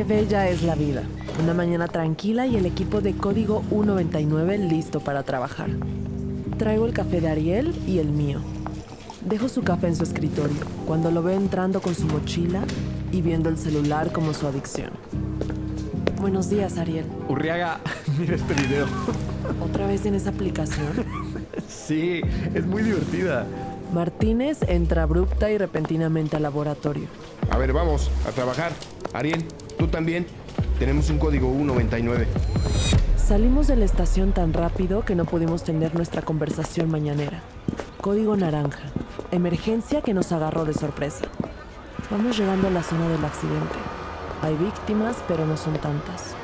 Qué bella es la vida. Una mañana tranquila y el equipo de código U99 listo para trabajar. Traigo el café de Ariel y el mío. Dejo su café en su escritorio cuando lo veo entrando con su mochila y viendo el celular como su adicción. Buenos días, Ariel. Urriaga, mira este video. ¿Otra vez en esa aplicación? Sí, es muy divertida. Martínez entra abrupta y repentinamente al laboratorio. A ver, vamos, a trabajar. Ariel, tú también. Tenemos un código U99. Salimos de la estación tan rápido que no pudimos tener nuestra conversación mañanera. Código naranja. Emergencia que nos agarró de sorpresa. Vamos llegando a la zona del accidente. Hay víctimas, pero no son tantas.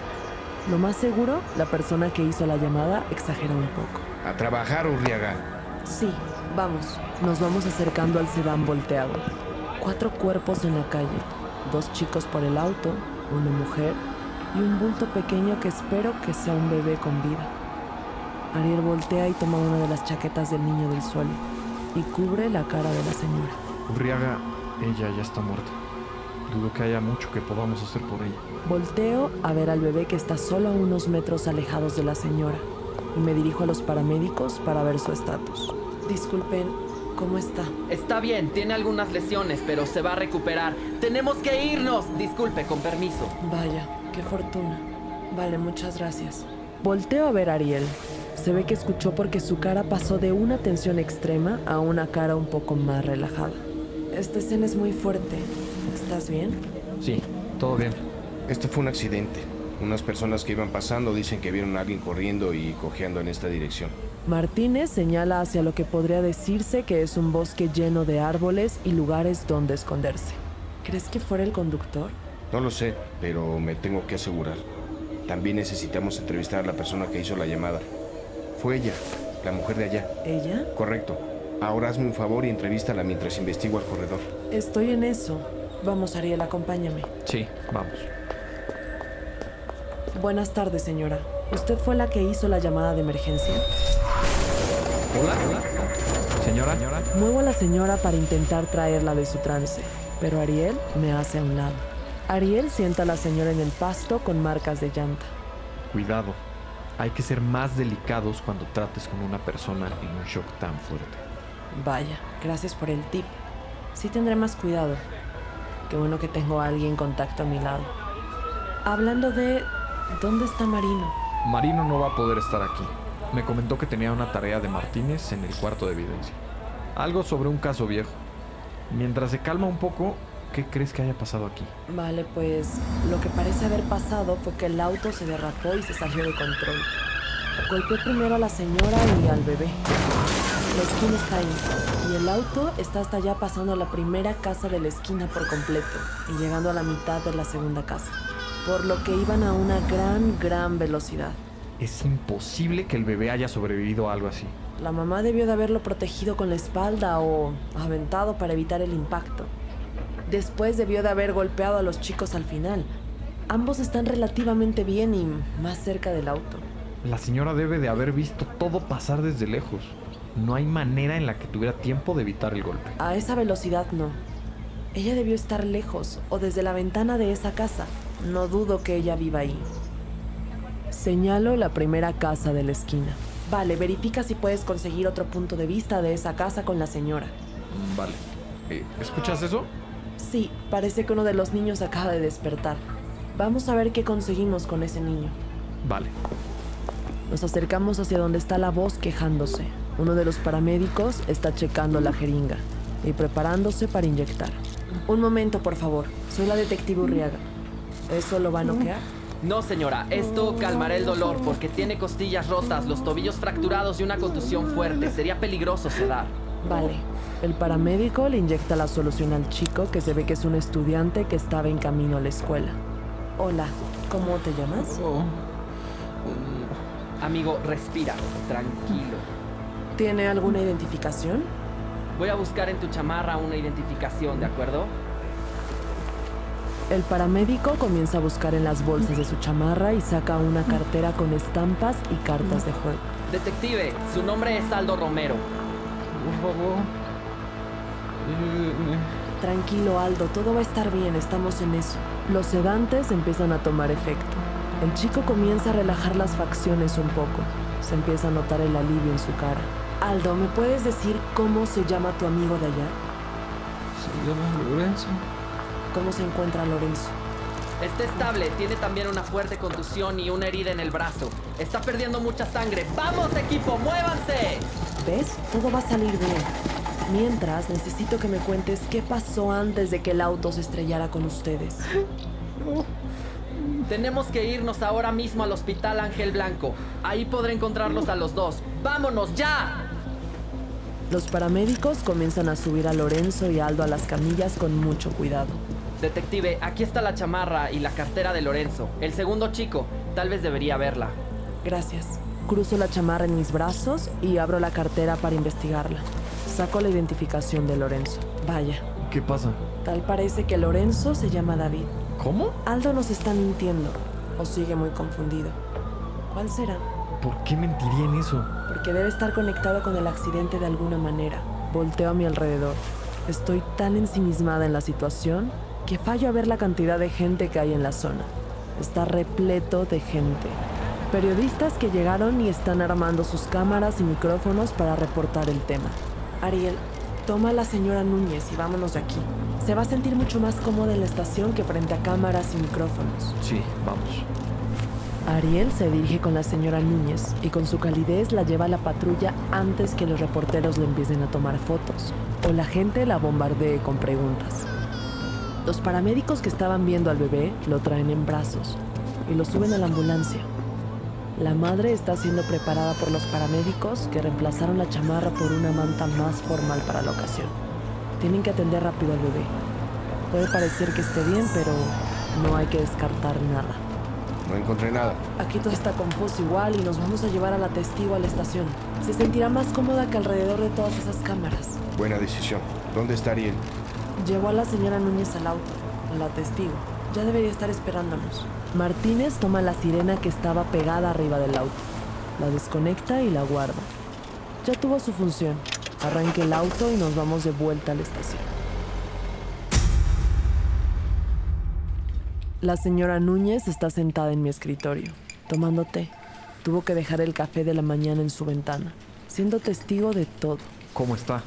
Lo más seguro, la persona que hizo la llamada exagera un poco. A trabajar, Urriaga. Sí, vamos. Nos vamos acercando al sedán volteado. Cuatro cuerpos en la calle. Dos chicos por el auto, una mujer y un bulto pequeño que espero que sea un bebé con vida. Ariel voltea y toma una de las chaquetas del niño del suelo y cubre la cara de la señora. Urriaga, ella ya está muerta. Dudo que haya mucho que podamos hacer por ella. Volteo a ver al bebé que está solo a unos metros alejados de la señora y me dirijo a los paramédicos para ver su estatus. Disculpen, ¿cómo está? Está bien, tiene algunas lesiones, pero se va a recuperar. Tenemos que irnos. Disculpe, con permiso. Vaya, qué fortuna. Vale, muchas gracias. Volteo a ver a Ariel. Se ve que escuchó porque su cara pasó de una tensión extrema a una cara un poco más relajada. Esta escena es muy fuerte. ¿Estás bien? Sí, todo bien. Esto fue un accidente. Unas personas que iban pasando dicen que vieron a alguien corriendo y cojeando en esta dirección. Martínez señala hacia lo que podría decirse que es un bosque lleno de árboles y lugares donde esconderse. ¿Crees que fuera el conductor? No lo sé, pero me tengo que asegurar. También necesitamos entrevistar a la persona que hizo la llamada. Fue ella, la mujer de allá. ¿Ella? Correcto. Ahora hazme un favor y entrevístala mientras investigo al corredor. Estoy en eso. Vamos, Ariel, acompáñame. Sí, vamos. Buenas tardes, señora. ¿Usted fue la que hizo la llamada de emergencia? Hola, hola. Señora, señora. Muevo a la señora para intentar traerla de su trance, pero Ariel me hace a un lado. Ariel sienta a la señora en el pasto con marcas de llanta. Cuidado. Hay que ser más delicados cuando trates con una persona en un shock tan fuerte. Vaya, gracias por el tip. Sí tendré más cuidado. Qué bueno que tengo a alguien en contacto a mi lado. Hablando de... ¿Dónde está Marino? Marino no va a poder estar aquí. Me comentó que tenía una tarea de Martínez en el cuarto de evidencia. Algo sobre un caso viejo. Mientras se calma un poco, ¿qué crees que haya pasado aquí? Vale, pues lo que parece haber pasado fue que el auto se derrapó y se salió de control. Golpeó primero a la señora y al bebé. La esquina está ahí y el auto está hasta allá pasando la primera casa de la esquina por completo y llegando a la mitad de la segunda casa. Por lo que iban a una gran, gran velocidad. Es imposible que el bebé haya sobrevivido a algo así. La mamá debió de haberlo protegido con la espalda o aventado para evitar el impacto. Después debió de haber golpeado a los chicos al final. Ambos están relativamente bien y más cerca del auto. La señora debe de haber visto todo pasar desde lejos. No hay manera en la que tuviera tiempo de evitar el golpe. A esa velocidad no. Ella debió estar lejos o desde la ventana de esa casa. No dudo que ella viva ahí. Señalo la primera casa de la esquina. Vale, verifica si puedes conseguir otro punto de vista de esa casa con la señora. Vale. Eh, ¿Escuchas eso? Sí, parece que uno de los niños acaba de despertar. Vamos a ver qué conseguimos con ese niño. Vale. Nos acercamos hacia donde está la voz quejándose. Uno de los paramédicos está checando la jeringa y preparándose para inyectar. Un momento, por favor. Soy la detective Urriaga. ¿Eso lo va a noquear? No, señora, esto calmará el dolor porque tiene costillas rotas, los tobillos fracturados y una contusión fuerte. Sería peligroso sedar. Vale. El paramédico le inyecta la solución al chico que se ve que es un estudiante que estaba en camino a la escuela. Hola, ¿cómo te llamas? Oh. Amigo, respira, tranquilo. ¿Tiene alguna identificación? Voy a buscar en tu chamarra una identificación, ¿de acuerdo? El paramédico comienza a buscar en las bolsas de su chamarra y saca una cartera con estampas y cartas de juego. Detective, su nombre es Aldo Romero. Por favor. Tranquilo, Aldo, todo va a estar bien, estamos en eso. Los sedantes empiezan a tomar efecto. El chico comienza a relajar las facciones un poco. Se empieza a notar el alivio en su cara. Aldo, ¿me puedes decir cómo se llama tu amigo de allá? Se llama Lorenzo. ¿Cómo se encuentra Lorenzo? Está estable, tiene también una fuerte contusión y una herida en el brazo. Está perdiendo mucha sangre. ¡Vamos, equipo, muévanse! ¿Ves? Todo va a salir bien. Mientras, necesito que me cuentes qué pasó antes de que el auto se estrellara con ustedes. Tenemos que irnos ahora mismo al hospital Ángel Blanco. Ahí podré encontrarlos a los dos. ¡Vámonos ya! Los paramédicos comienzan a subir a Lorenzo y Aldo a las camillas con mucho cuidado. Detective, aquí está la chamarra y la cartera de Lorenzo. El segundo chico, tal vez debería verla. Gracias. Cruzo la chamarra en mis brazos y abro la cartera para investigarla. Saco la identificación de Lorenzo. Vaya, ¿Qué pasa? tal parece que Lorenzo se llama David. ¿Cómo? Aldo nos está mintiendo. O sigue muy confundido. ¿Cuál será? ¿Por qué mentiría en eso? Porque debe estar conectado con el accidente de alguna manera. Volteo a mi alrededor. Estoy tan ensimismada en la situación que fallo a ver la cantidad de gente que hay en la zona. Está repleto de gente. Periodistas que llegaron y están armando sus cámaras y micrófonos para reportar el tema. Ariel, toma a la señora Núñez y vámonos de aquí. Se va a sentir mucho más cómoda en la estación que frente a cámaras y micrófonos. Sí, vamos. Ariel se dirige con la señora Núñez y con su calidez la lleva a la patrulla antes que los reporteros le empiecen a tomar fotos o la gente la bombardee con preguntas. Los paramédicos que estaban viendo al bebé lo traen en brazos y lo suben a la ambulancia. La madre está siendo preparada por los paramédicos que reemplazaron la chamarra por una manta más formal para la ocasión. Tienen que atender rápido al bebé. Puede parecer que esté bien, pero no hay que descartar nada. No encontré nada. Aquí todo está confuso igual y nos vamos a llevar a la testigo a la estación. Se sentirá más cómoda que alrededor de todas esas cámaras. Buena decisión. ¿Dónde está Ariel? Llevó a la señora Núñez al auto, la testigo. Ya debería estar esperándonos. Martínez toma la sirena que estaba pegada arriba del auto. La desconecta y la guarda. Ya tuvo su función. Arranque el auto y nos vamos de vuelta a la estación. La señora Núñez está sentada en mi escritorio, tomando té. Tuvo que dejar el café de la mañana en su ventana, siendo testigo de todo. ¿Cómo está?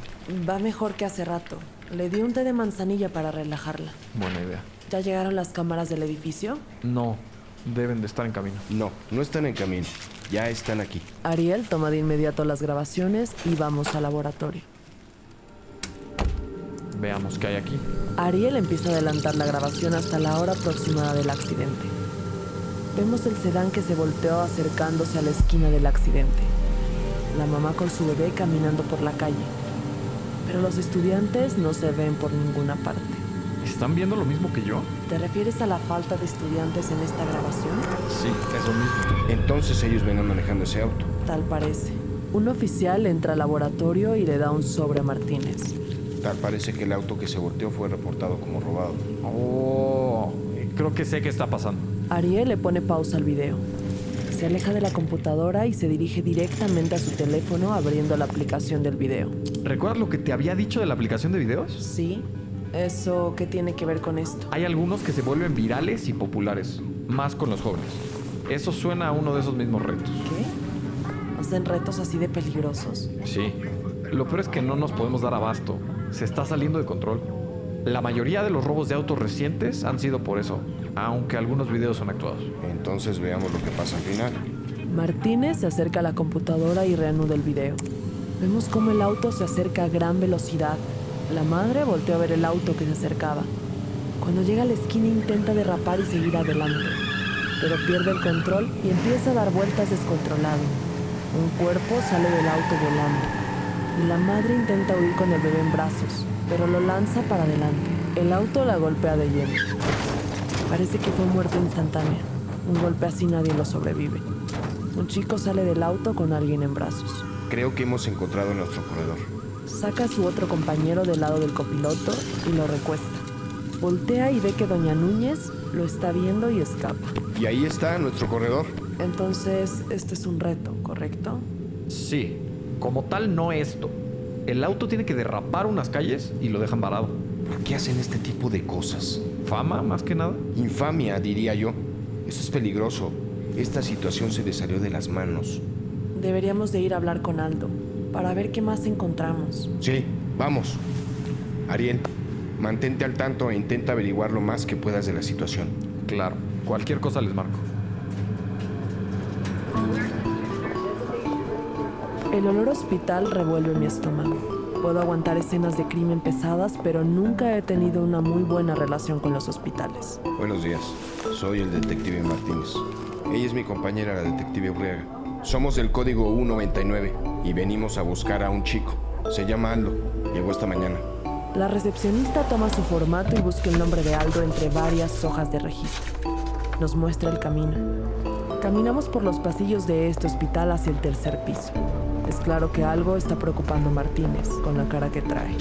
Va mejor que hace rato. Le di un té de manzanilla para relajarla. Buena idea. ¿Ya llegaron las cámaras del edificio? No, deben de estar en camino. No, no están en camino. Ya están aquí. Ariel toma de inmediato las grabaciones y vamos al laboratorio. Veamos qué hay aquí. Ariel empieza a adelantar la grabación hasta la hora aproximada del accidente. Vemos el sedán que se volteó acercándose a la esquina del accidente. La mamá con su bebé caminando por la calle. Pero los estudiantes no se ven por ninguna parte. ¿Están viendo lo mismo que yo? ¿Te refieres a la falta de estudiantes en esta grabación? Sí, eso mismo. Entonces ellos venían manejando ese auto. Tal parece. Un oficial entra al laboratorio y le da un sobre a Martínez. Tal parece que el auto que se volteó fue reportado como robado. Oh, creo que sé qué está pasando. Ariel le pone pausa al video. Se aleja de la computadora y se dirige directamente a su teléfono abriendo la aplicación del video. ¿Recuerdas lo que te había dicho de la aplicación de videos? ¿Sí? ¿Eso qué tiene que ver con esto? Hay algunos que se vuelven virales y populares, más con los jóvenes. Eso suena a uno de esos mismos retos. ¿Qué? ¿Hacen retos así de peligrosos? Sí. Lo peor es que no nos podemos dar abasto. Se está saliendo de control. La mayoría de los robos de autos recientes han sido por eso, aunque algunos videos son actuados. Entonces veamos lo que pasa al final. Martínez se acerca a la computadora y reanuda el video. Vemos cómo el auto se acerca a gran velocidad. La madre volteó a ver el auto que se acercaba. Cuando llega a la esquina intenta derrapar y seguir adelante, pero pierde el control y empieza a dar vueltas descontrolado. Un cuerpo sale del auto volando y la madre intenta huir con el bebé en brazos, pero lo lanza para adelante. El auto la golpea de lleno. Parece que fue muerte instantánea. Un golpe así nadie lo sobrevive. Un chico sale del auto con alguien en brazos. Creo que hemos encontrado nuestro corredor. Saca a su otro compañero del lado del copiloto y lo recuesta. Voltea y ve que Doña Núñez lo está viendo y escapa. Y ahí está nuestro corredor. Entonces, este es un reto, ¿correcto? Sí, como tal no esto. El auto tiene que derrapar unas calles y lo dejan varado. ¿Por qué hacen este tipo de cosas? Fama, más que nada. Infamia, diría yo. Esto es peligroso. Esta situación se le salió de las manos. Deberíamos de ir a hablar con Aldo para ver qué más encontramos. Sí, vamos. Ariel, mantente al tanto e intenta averiguar lo más que puedas de la situación. Claro, cualquier cosa les marco. El olor hospital revuelve mi estómago. Puedo aguantar escenas de crimen pesadas, pero nunca he tenido una muy buena relación con los hospitales. Buenos días. Soy el detective Martínez. Ella es mi compañera, la detective Urriaga. Somos del código U99 y venimos a buscar a un chico. Se llama Aldo. Llegó esta mañana. La recepcionista toma su formato y busca el nombre de Aldo entre varias hojas de registro. Nos muestra el camino. Caminamos por los pasillos de este hospital hacia el tercer piso. Es claro que algo está preocupando a Martínez con la cara que trae.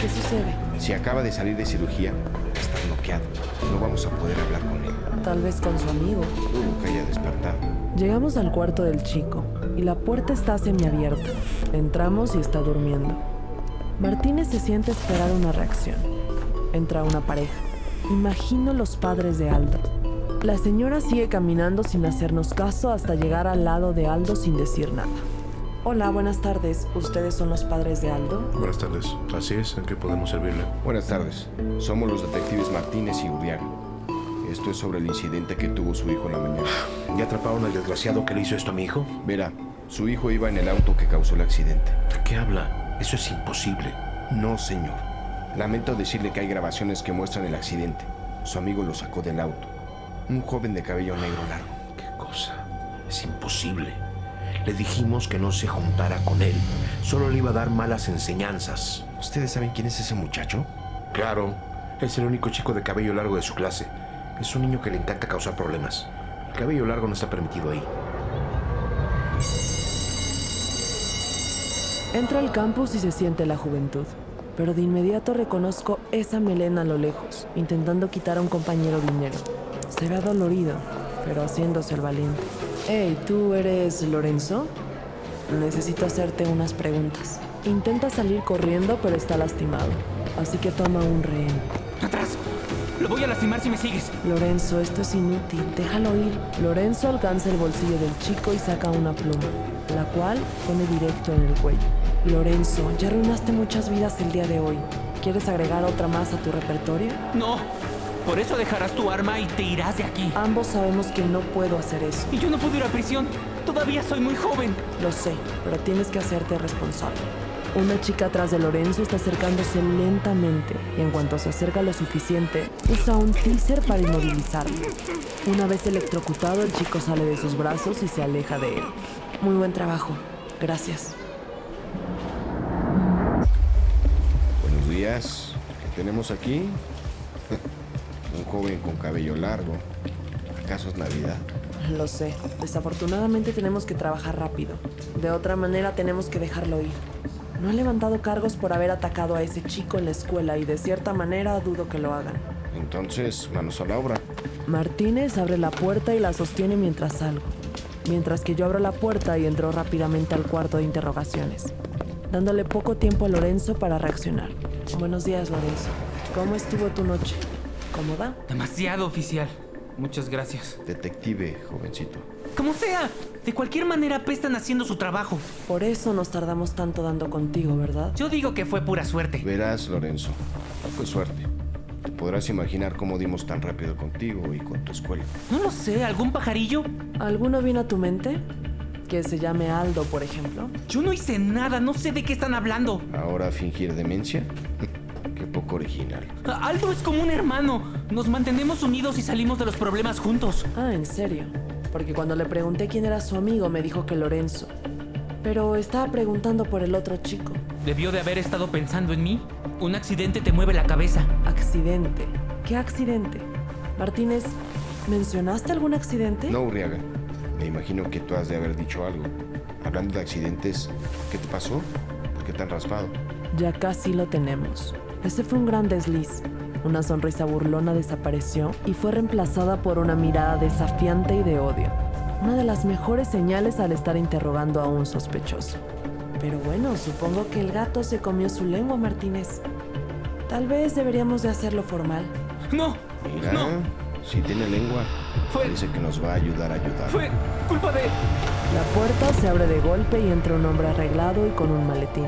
¿Qué sucede? Si acaba de salir de cirugía, está bloqueado. No vamos a poder hablar con él. Tal vez con su amigo. Dudo que haya despertado. Llegamos al cuarto del chico y la puerta está semiabierta. Entramos y está durmiendo. Martínez se siente esperar una reacción. Entra una pareja. Imagino los padres de Aldo. La señora sigue caminando sin hacernos caso hasta llegar al lado de Aldo sin decir nada. Hola, buenas tardes. ¿Ustedes son los padres de Aldo? Buenas tardes. Así es, ¿en qué podemos servirle? Buenas tardes. Somos los detectives Martínez y Urriaga. Esto es sobre el incidente que tuvo su hijo en la mañana. ¿Ya atraparon al desgraciado que le hizo esto a mi hijo? Verá, su hijo iba en el auto que causó el accidente. ¿De qué habla? Eso es imposible. No, señor. Lamento decirle que hay grabaciones que muestran el accidente. Su amigo lo sacó del auto. Un joven de cabello negro largo. ¿Qué cosa? Es imposible. Le dijimos que no se juntara con él. Solo le iba a dar malas enseñanzas. ¿Ustedes saben quién es ese muchacho? Claro, es el único chico de cabello largo de su clase. Es un niño que le encanta causar problemas. El cabello largo no está permitido ahí. Entra al campus y se siente la juventud. Pero de inmediato reconozco esa melena a lo lejos, intentando quitar a un compañero dinero. Se ve dolorido, pero haciéndose el valiente. Hey, ¿tú eres Lorenzo? Necesito hacerte unas preguntas. Intenta salir corriendo, pero está lastimado. Así que toma un rehén. ¡Atrás! Lo voy a lastimar si me sigues. Lorenzo, esto es inútil. Déjalo ir. Lorenzo alcanza el bolsillo del chico y saca una pluma, la cual pone directo en el cuello. Lorenzo, ya arruinaste muchas vidas el día de hoy. ¿Quieres agregar otra más a tu repertorio? No. Por eso dejarás tu arma y te irás de aquí. Ambos sabemos que no puedo hacer eso. Y yo no puedo ir a prisión. Todavía soy muy joven. Lo sé, pero tienes que hacerte responsable. Una chica atrás de Lorenzo está acercándose lentamente y en cuanto se acerca lo suficiente, usa un teaser para inmovilizarlo. Una vez electrocutado, el chico sale de sus brazos y se aleja de él. Muy buen trabajo. Gracias. Buenos días. ¿Qué tenemos aquí? Un joven con cabello largo. ¿Acaso es Navidad? Lo sé. Desafortunadamente tenemos que trabajar rápido. De otra manera tenemos que dejarlo ir. No han levantado cargos por haber atacado a ese chico en la escuela y de cierta manera dudo que lo hagan. Entonces, manos a la obra. Martínez abre la puerta y la sostiene mientras salgo, mientras que yo abro la puerta y entro rápidamente al cuarto de interrogaciones, dándole poco tiempo a Lorenzo para reaccionar. Buenos días, Lorenzo. ¿Cómo estuvo tu noche? ¿Cómoda? Demasiado oficial. Muchas gracias. Detective, jovencito. Como sea, de cualquier manera apestan haciendo su trabajo. Por eso nos tardamos tanto dando contigo, ¿verdad? Yo digo que fue pura suerte. Verás, Lorenzo. Fue suerte. Te podrás imaginar cómo dimos tan rápido contigo y con tu escuela. No lo sé, ¿algún pajarillo? ¿Alguno vino a tu mente? Que se llame Aldo, por ejemplo. Yo no hice nada, no sé de qué están hablando. ¿Ahora fingir demencia? Original. Aldo es como un hermano. Nos mantenemos unidos y salimos de los problemas juntos. Ah, ¿en serio? Porque cuando le pregunté quién era su amigo me dijo que Lorenzo. Pero estaba preguntando por el otro chico. Debió de haber estado pensando en mí. Un accidente te mueve la cabeza. Accidente. ¿Qué accidente? Martínez, ¿mencionaste algún accidente? No, Urriaga. Me imagino que tú has de haber dicho algo. Hablando de accidentes, ¿qué te pasó? ¿Por qué tan raspado? Ya casi lo tenemos. Ese fue un gran desliz. Una sonrisa burlona desapareció y fue reemplazada por una mirada desafiante y de odio. Una de las mejores señales al estar interrogando a un sospechoso. Pero bueno, supongo que el gato se comió su lengua, Martínez. Tal vez deberíamos de hacerlo formal. No, Mira, no, si tiene lengua, Fue- parece que nos va a ayudar a ayudar. fue culpa de... La puerta se abre de golpe y entra un hombre arreglado y con un maletín.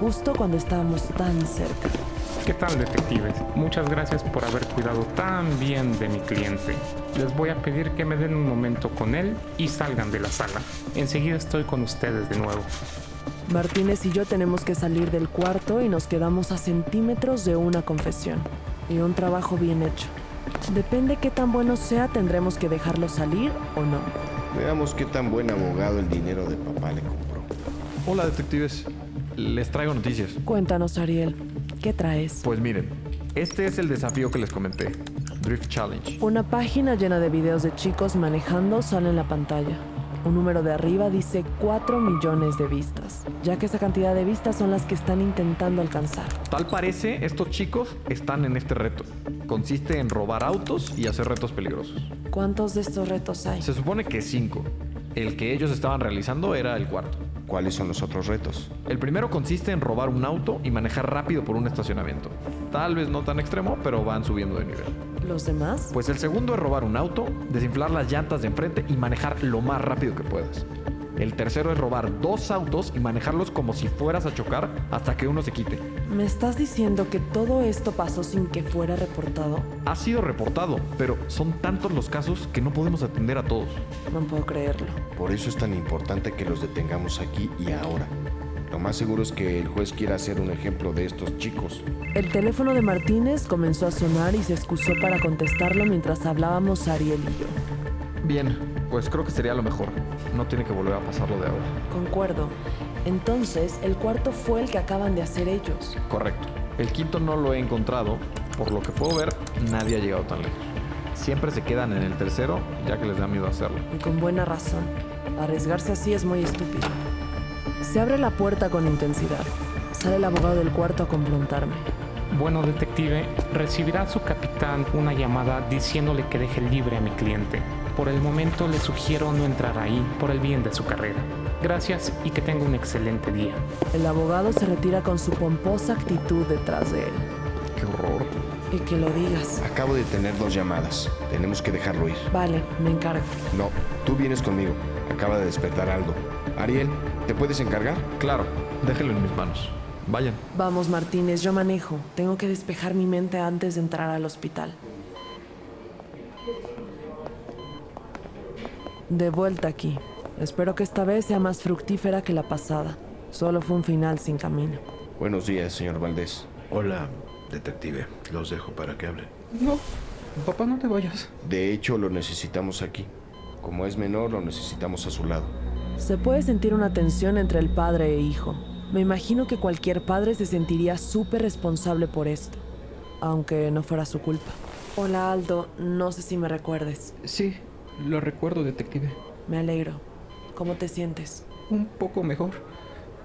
Justo cuando estábamos tan cerca. ¿Qué tal, detectives? Muchas gracias por haber cuidado tan bien de mi cliente. Les voy a pedir que me den un momento con él y salgan de la sala. Enseguida estoy con ustedes de nuevo. Martínez y yo tenemos que salir del cuarto y nos quedamos a centímetros de una confesión. Y un trabajo bien hecho. Depende qué tan bueno sea, tendremos que dejarlo salir o no. Veamos qué tan buen abogado el dinero de papá le compró. Hola, detectives. Les traigo noticias. Cuéntanos, Ariel, ¿qué traes? Pues miren, este es el desafío que les comenté. Drift Challenge. Una página llena de videos de chicos manejando sale en la pantalla. Un número de arriba dice 4 millones de vistas, ya que esa cantidad de vistas son las que están intentando alcanzar. Tal parece, estos chicos están en este reto. Consiste en robar autos y hacer retos peligrosos. ¿Cuántos de estos retos hay? Se supone que cinco. El que ellos estaban realizando era el cuarto. ¿Cuáles son los otros retos? El primero consiste en robar un auto y manejar rápido por un estacionamiento. Tal vez no tan extremo, pero van subiendo de nivel. ¿Los demás? Pues el segundo es robar un auto, desinflar las llantas de enfrente y manejar lo más rápido que puedas. El tercero es robar dos autos y manejarlos como si fueras a chocar hasta que uno se quite. ¿Me estás diciendo que todo esto pasó sin que fuera reportado? Ha sido reportado, pero son tantos los casos que no podemos atender a todos. No puedo creerlo. Por eso es tan importante que los detengamos aquí y ahora. Lo más seguro es que el juez quiera hacer un ejemplo de estos chicos. El teléfono de Martínez comenzó a sonar y se excusó para contestarlo mientras hablábamos Ariel y yo. Bien, pues creo que sería lo mejor. No tiene que volver a pasarlo de ahora. Concuerdo. Entonces, el cuarto fue el que acaban de hacer ellos. Correcto. El quinto no lo he encontrado. Por lo que puedo ver, nadie ha llegado tan lejos. Siempre se quedan en el tercero, ya que les da miedo hacerlo. Y con buena razón. Arriesgarse así es muy estúpido. Se abre la puerta con intensidad. Sale el abogado del cuarto a confrontarme. Bueno, detective, recibirá su capitán una llamada diciéndole que deje libre a mi cliente. Por el momento le sugiero no entrar ahí por el bien de su carrera. Gracias y que tenga un excelente día. El abogado se retira con su pomposa actitud detrás de él. ¡Qué horror! Y que lo digas. Acabo de tener dos llamadas. Tenemos que dejarlo ir. Vale, me encargo. No, tú vienes conmigo. Acaba de despertar Aldo. Ariel, ¿te puedes encargar? Claro, déjenlo en mis manos. Vayan. Vamos, Martínez, yo manejo. Tengo que despejar mi mente antes de entrar al hospital. De vuelta aquí. Espero que esta vez sea más fructífera que la pasada. Solo fue un final sin camino. Buenos días, señor Valdés. Hola, detective. Los dejo para que hablen. No, papá, no te vayas. De hecho, lo necesitamos aquí. Como es menor, lo necesitamos a su lado. Se puede sentir una tensión entre el padre e hijo. Me imagino que cualquier padre se sentiría súper responsable por esto, aunque no fuera su culpa. Hola Aldo, no sé si me recuerdes. Sí, lo recuerdo, detective. Me alegro. ¿Cómo te sientes? Un poco mejor,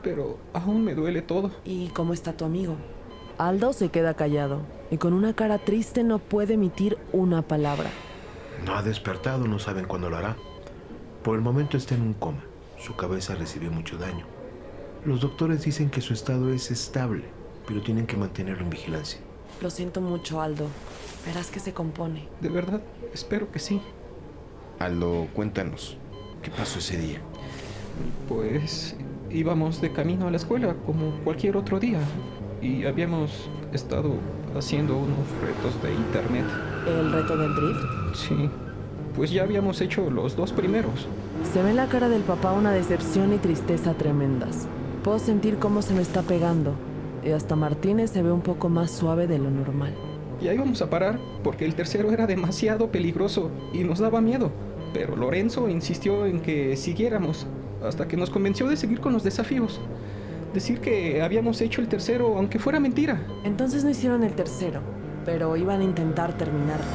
pero aún me duele todo. ¿Y cómo está tu amigo? Aldo se queda callado y con una cara triste no puede emitir una palabra. No ha despertado, no saben cuándo lo hará. Por el momento está en un coma. Su cabeza recibió mucho daño. Los doctores dicen que su estado es estable, pero tienen que mantenerlo en vigilancia. Lo siento mucho, Aldo. Verás que se compone. De verdad, espero que sí. Aldo, cuéntanos. ¿Qué pasó ese día? Pues íbamos de camino a la escuela como cualquier otro día y habíamos estado haciendo unos retos de internet. ¿El reto del drift? Sí, pues ya habíamos hecho los dos primeros. Se ve en la cara del papá una decepción y tristeza tremendas. Puedo sentir cómo se me está pegando. Y hasta Martínez se ve un poco más suave de lo normal. Ya íbamos a parar porque el tercero era demasiado peligroso y nos daba miedo. Pero Lorenzo insistió en que siguiéramos hasta que nos convenció de seguir con los desafíos. Decir que habíamos hecho el tercero aunque fuera mentira. Entonces no hicieron el tercero, pero iban a intentar terminarlo.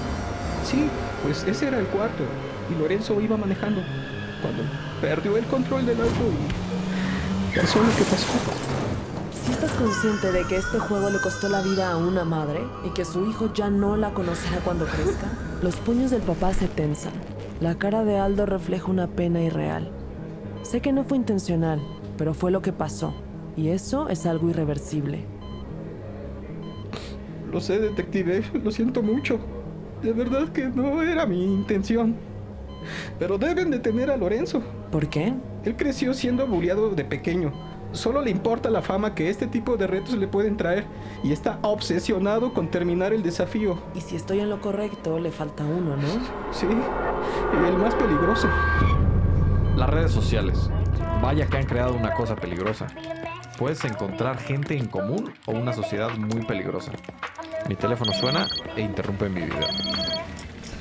Sí, pues ese era el cuarto. Y Lorenzo iba manejando. Cuando perdió el control del auto y pasó lo que pasó. Si estás consciente de que este juego le costó la vida a una madre y que su hijo ya no la conocerá cuando crezca, los puños del papá se tensan. La cara de Aldo refleja una pena irreal. Sé que no fue intencional, pero fue lo que pasó. Y eso es algo irreversible. Lo sé, detective, lo siento mucho. De verdad que no era mi intención. Pero deben detener a Lorenzo. ¿Por qué? Él creció siendo bulleado de pequeño. Solo le importa la fama que este tipo de retos le pueden traer y está obsesionado con terminar el desafío. Y si estoy en lo correcto, le falta uno, ¿no? Sí, y el más peligroso. Las redes sociales. Vaya que han creado una cosa peligrosa. Puedes encontrar gente en común o una sociedad muy peligrosa. Mi teléfono suena e interrumpe mi video.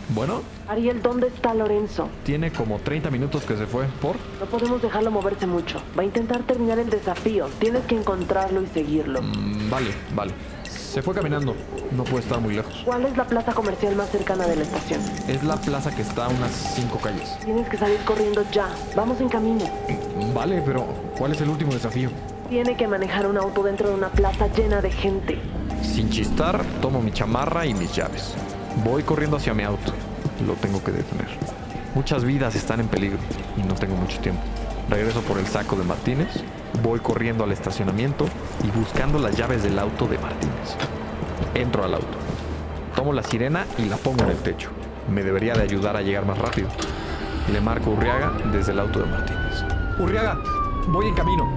Bueno, Ariel, ¿dónde está Lorenzo? tiene como 30 minutos que se fue. ¿Por? No podemos dejarlo moverse mucho. Va a intentar terminar el desafío. Tienes que encontrarlo y seguirlo. Mm, vale, vale. Se fue caminando. No puede estar muy lejos. ¿Cuál es la plaza comercial más cercana de la estación? Es la plaza que está a unas 5 calles. Tienes que salir corriendo ya. Vamos en camino. Mm, Vale, pero ¿cuál es el último desafío? Tiene que manejar un auto dentro de una plaza llena de gente. Sin chistar, tomo mi chamarra y mis llaves. Voy corriendo hacia mi auto. Lo tengo que detener. Muchas vidas están en peligro y no tengo mucho tiempo. Regreso por el saco de Martínez, voy corriendo al estacionamiento y buscando las llaves del auto de Martínez. Entro al auto. Tomo la sirena y la pongo en el techo. Me debería de ayudar a llegar más rápido. Le marco a Urriaga desde el auto de Martínez. Urriaga, voy en camino.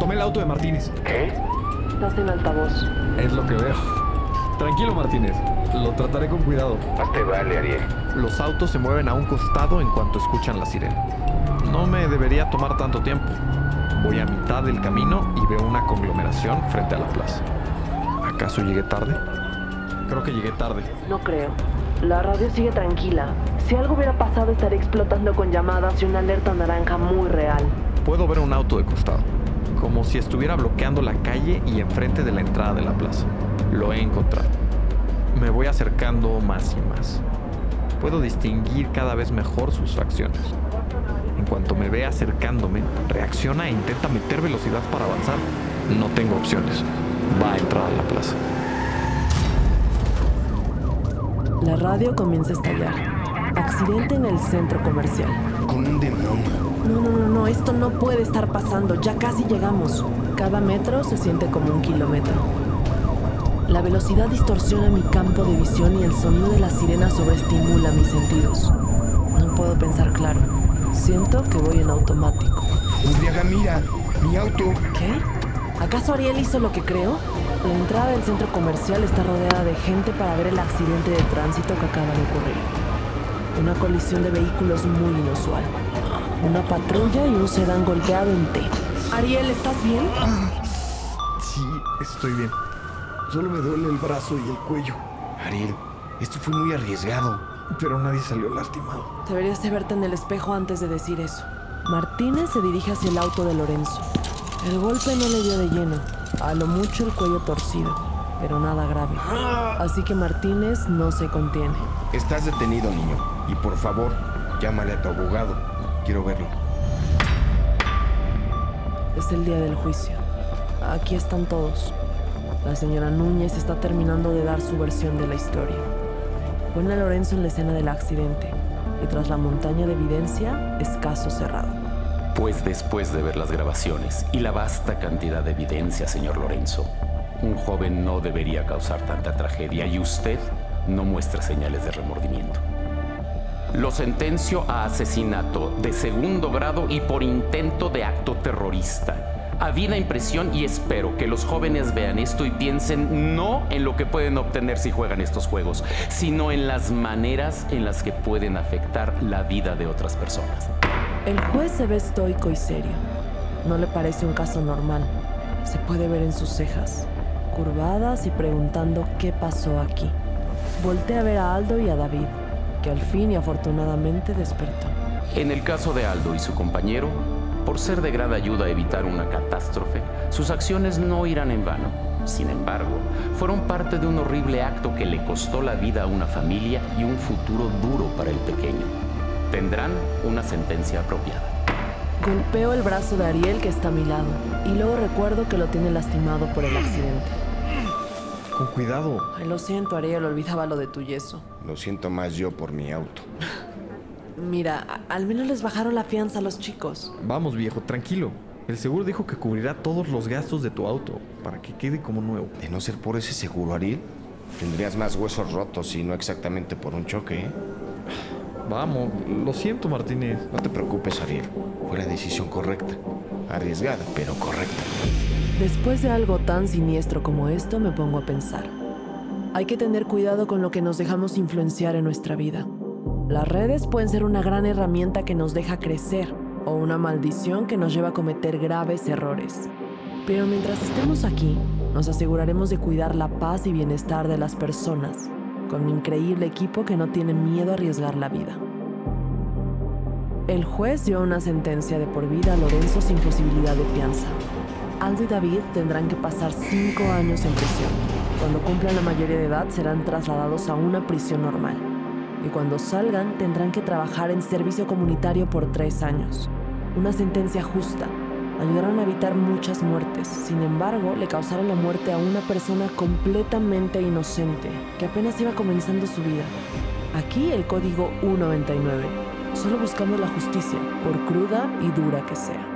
Tomé el auto de Martínez. Estás en altavoz. Es lo que veo. Tranquilo, Martínez. Lo trataré con cuidado. Más te vale, Ariel. Los autos se mueven a un costado en cuanto escuchan la sirena. No me debería tomar tanto tiempo. Voy a mitad del camino y veo una conglomeración frente a la plaza. ¿Acaso llegué tarde? Creo que llegué tarde. No creo. La radio sigue tranquila. Si algo hubiera pasado, estaría explotando con llamadas y una alerta naranja muy real. Puedo ver un auto de costado, como si estuviera bloqueando la calle y enfrente de la entrada de la plaza. Lo he encontrado. Me voy acercando más y más. Puedo distinguir cada vez mejor sus facciones. En cuanto me ve acercándome, reacciona e intenta meter velocidad para avanzar. No tengo opciones. Va a entrar a la plaza. La radio comienza a estallar. Accidente en el centro comercial. Con un demonio. No, no, no, no, esto no puede estar pasando. Ya casi llegamos. Cada metro se siente como un kilómetro. La velocidad distorsiona mi campo de visión y el sonido de la sirena sobreestimula mis sentidos. No puedo pensar claro. Siento que voy en automático. Urriaga, mira, mi auto. ¿Qué? ¿Acaso Ariel hizo lo que creo? La entrada del centro comercial está rodeada de gente para ver el accidente de tránsito que acaba de ocurrir. Una colisión de vehículos muy inusual. Una patrulla y un sedán golpeado en T. Ariel, ¿estás bien? Sí, estoy bien. Solo me duele el brazo y el cuello. Ariel, esto fue muy arriesgado. Pero nadie salió lastimado. Deberías de verte en el espejo antes de decir eso. Martínez se dirige hacia el auto de Lorenzo. El golpe no le dio de lleno, a lo mucho el cuello torcido, pero nada grave. Así que Martínez no se contiene. Estás detenido, niño. Y por favor, llámale a tu abogado. Quiero verlo. Es el día del juicio. Aquí están todos. La señora Núñez está terminando de dar su versión de la historia. Pone a Lorenzo en la escena del accidente y tras la montaña de evidencia es caso cerrado. Pues después de ver las grabaciones y la vasta cantidad de evidencia, señor Lorenzo, un joven no debería causar tanta tragedia y usted no muestra señales de remordimiento. Lo sentencio a asesinato de segundo grado y por intento de acto terrorista. A vida impresión y espero que los jóvenes vean esto y piensen no en lo que pueden obtener si juegan estos juegos, sino en las maneras en las que pueden afectar la vida de otras personas. El juez se ve estoico y serio. No le parece un caso normal. Se puede ver en sus cejas, curvadas y preguntando qué pasó aquí. Voltea a ver a Aldo y a David, que al fin y afortunadamente despertó. En el caso de Aldo y su compañero, por ser de gran ayuda a evitar una catástrofe, sus acciones no irán en vano. Sin embargo, fueron parte de un horrible acto que le costó la vida a una familia y un futuro duro para el pequeño. Tendrán una sentencia apropiada. Golpeo el brazo de Ariel que está a mi lado y luego recuerdo que lo tiene lastimado por el accidente. Con cuidado. Ay, lo siento, Ariel, olvidaba lo de tu yeso. Lo siento más yo por mi auto. Mira, al menos les bajaron la fianza a los chicos. Vamos, viejo, tranquilo. El seguro dijo que cubrirá todos los gastos de tu auto para que quede como nuevo. De no ser por ese seguro, Ariel, tendrías más huesos rotos y no exactamente por un choque, ¿eh? Vamos, lo siento, Martínez. No te preocupes, Ariel. Fue la decisión correcta. Arriesgada, pero correcta. Después de algo tan siniestro como esto, me pongo a pensar. Hay que tener cuidado con lo que nos dejamos influenciar en nuestra vida. Las redes pueden ser una gran herramienta que nos deja crecer o una maldición que nos lleva a cometer graves errores. Pero mientras estemos aquí, nos aseguraremos de cuidar la paz y bienestar de las personas, con un increíble equipo que no tiene miedo a arriesgar la vida. El juez dio una sentencia de por vida a Lorenzo sin posibilidad de fianza. Aldo y David tendrán que pasar cinco años en prisión. Cuando cumplan la mayoría de edad serán trasladados a una prisión normal. Y cuando salgan tendrán que trabajar en servicio comunitario por tres años. Una sentencia justa. Ayudaron a evitar muchas muertes. Sin embargo, le causaron la muerte a una persona completamente inocente, que apenas iba comenzando su vida. Aquí el código U99. Solo buscamos la justicia, por cruda y dura que sea.